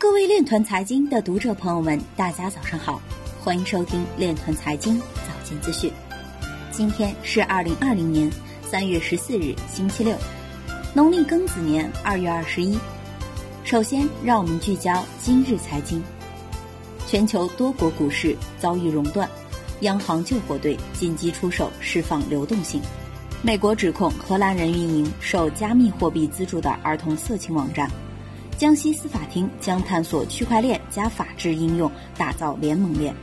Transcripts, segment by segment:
各位链团财经的读者朋友们，大家早上好，欢迎收听链团财经早间资讯。今天是二零二零年三月十四日，星期六，农历庚子年二月二十一。首先，让我们聚焦今日财经。全球多国股市遭遇熔断，央行救火队紧急出手释放流动性。美国指控荷兰人运营受加密货币资助的儿童色情网站。江西司法厅将探索区块链加法治应用，打造联盟链。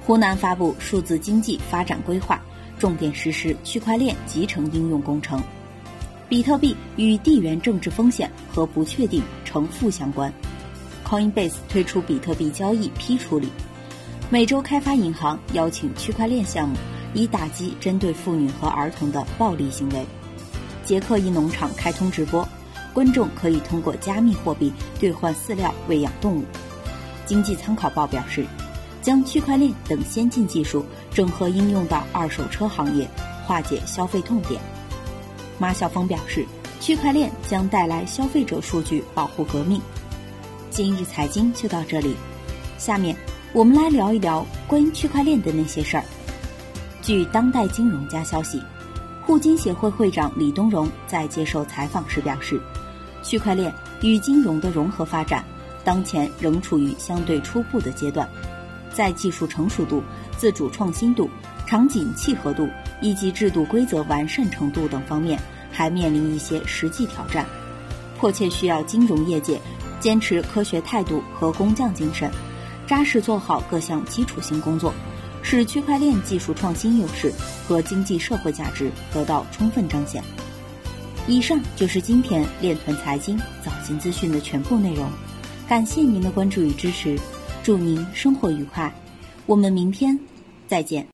湖南发布数字经济发展规划，重点实施区块链集成应用工程。比特币与地缘政治风险和不确定呈负相关。Coinbase 推出比特币交易批处理。美洲开发银行邀请区块链项目。以打击针对妇女和儿童的暴力行为。捷克一农场开通直播，观众可以通过加密货币兑换饲料喂养动物。经济参考报表示，将区块链等先进技术整合应用到二手车行业，化解消费痛点。马晓峰表示，区块链将带来消费者数据保护革命。今日财经就到这里，下面我们来聊一聊关于区块链的那些事儿。据当代金融家消息，互金协会会长李东荣在接受采访时表示，区块链与金融的融合发展，当前仍处于相对初步的阶段，在技术成熟度、自主创新度、场景契合度以及制度规则完善程度等方面，还面临一些实际挑战，迫切需要金融业界坚持科学态度和工匠精神，扎实做好各项基础性工作。使区块链技术创新优势和经济社会价值得到充分彰显。以上就是今天链团财经早间资讯的全部内容，感谢您的关注与支持，祝您生活愉快，我们明天再见。